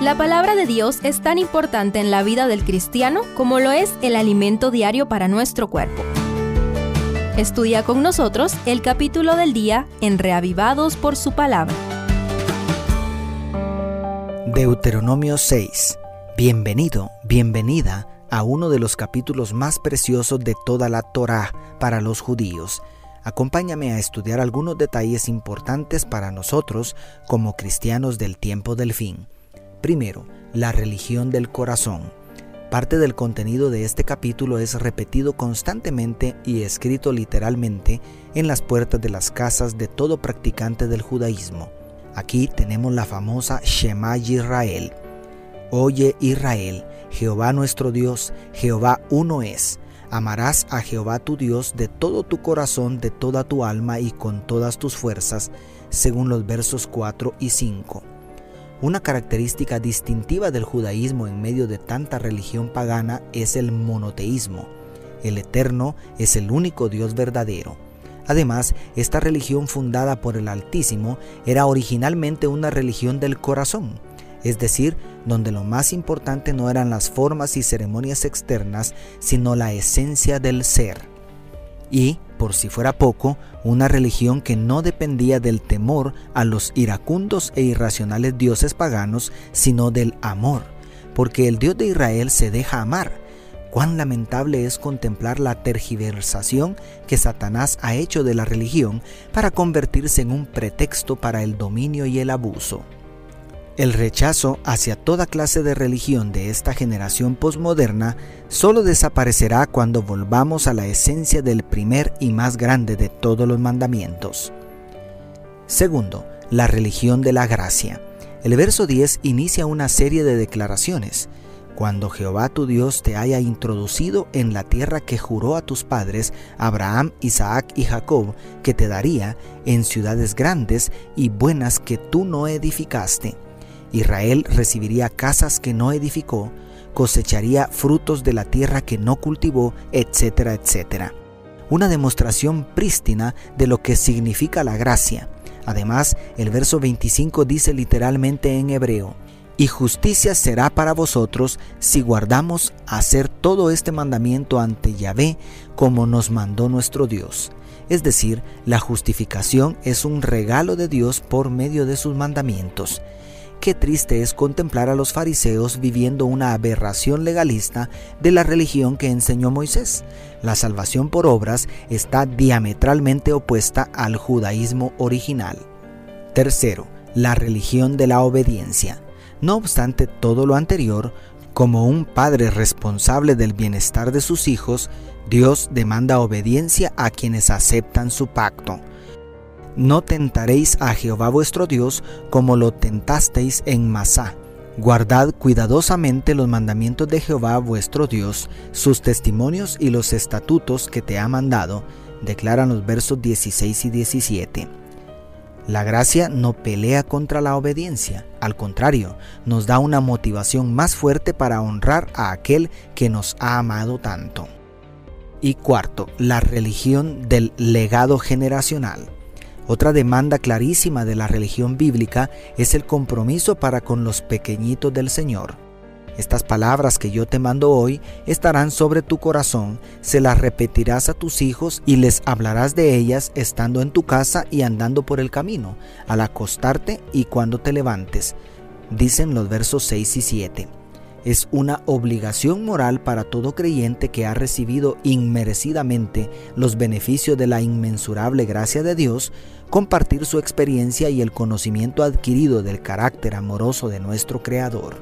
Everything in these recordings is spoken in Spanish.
La palabra de Dios es tan importante en la vida del cristiano como lo es el alimento diario para nuestro cuerpo. Estudia con nosotros el capítulo del día en Reavivados por su palabra. Deuteronomio 6. Bienvenido, bienvenida a uno de los capítulos más preciosos de toda la Torá para los judíos. Acompáñame a estudiar algunos detalles importantes para nosotros como cristianos del tiempo del fin. Primero, la religión del corazón. Parte del contenido de este capítulo es repetido constantemente y escrito literalmente en las puertas de las casas de todo practicante del judaísmo. Aquí tenemos la famosa Shema Israel. Oye Israel, Jehová nuestro Dios, Jehová uno es. Amarás a Jehová tu Dios de todo tu corazón, de toda tu alma y con todas tus fuerzas, según los versos 4 y 5. Una característica distintiva del judaísmo en medio de tanta religión pagana es el monoteísmo. El Eterno es el único Dios verdadero. Además, esta religión fundada por el Altísimo era originalmente una religión del corazón, es decir, donde lo más importante no eran las formas y ceremonias externas, sino la esencia del ser. Y, por si fuera poco, una religión que no dependía del temor a los iracundos e irracionales dioses paganos, sino del amor, porque el Dios de Israel se deja amar. Cuán lamentable es contemplar la tergiversación que Satanás ha hecho de la religión para convertirse en un pretexto para el dominio y el abuso. El rechazo hacia toda clase de religión de esta generación posmoderna solo desaparecerá cuando volvamos a la esencia del primer y más grande de todos los mandamientos. Segundo, la religión de la gracia. El verso 10 inicia una serie de declaraciones. Cuando Jehová tu Dios te haya introducido en la tierra que juró a tus padres, Abraham, Isaac y Jacob, que te daría, en ciudades grandes y buenas que tú no edificaste Israel recibiría casas que no edificó, cosecharía frutos de la tierra que no cultivó, etcétera, etcétera. Una demostración prístina de lo que significa la gracia. Además, el verso 25 dice literalmente en hebreo, y justicia será para vosotros si guardamos hacer todo este mandamiento ante Yahvé como nos mandó nuestro Dios. Es decir, la justificación es un regalo de Dios por medio de sus mandamientos. Qué triste es contemplar a los fariseos viviendo una aberración legalista de la religión que enseñó Moisés. La salvación por obras está diametralmente opuesta al judaísmo original. Tercero, la religión de la obediencia. No obstante todo lo anterior, como un padre responsable del bienestar de sus hijos, Dios demanda obediencia a quienes aceptan su pacto. No tentaréis a Jehová vuestro Dios como lo tentasteis en Masá. Guardad cuidadosamente los mandamientos de Jehová vuestro Dios, sus testimonios y los estatutos que te ha mandado, declaran los versos 16 y 17. La gracia no pelea contra la obediencia, al contrario, nos da una motivación más fuerte para honrar a aquel que nos ha amado tanto. Y cuarto, la religión del legado generacional. Otra demanda clarísima de la religión bíblica es el compromiso para con los pequeñitos del Señor. Estas palabras que yo te mando hoy estarán sobre tu corazón, se las repetirás a tus hijos y les hablarás de ellas estando en tu casa y andando por el camino, al acostarte y cuando te levantes, dicen los versos 6 y 7. Es una obligación moral para todo creyente que ha recibido inmerecidamente los beneficios de la inmensurable gracia de Dios, compartir su experiencia y el conocimiento adquirido del carácter amoroso de nuestro Creador.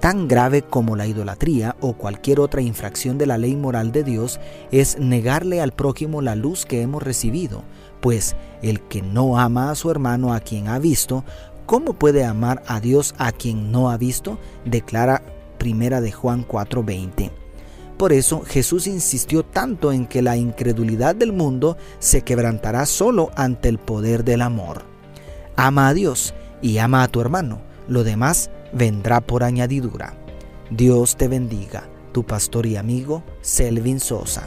Tan grave como la idolatría o cualquier otra infracción de la ley moral de Dios es negarle al prójimo la luz que hemos recibido, pues el que no ama a su hermano a quien ha visto, ¿Cómo puede amar a Dios a quien no ha visto? Declara Primera de Juan 4:20. Por eso Jesús insistió tanto en que la incredulidad del mundo se quebrantará solo ante el poder del amor. Ama a Dios y ama a tu hermano, lo demás vendrá por añadidura. Dios te bendiga, tu pastor y amigo Selvin Sosa.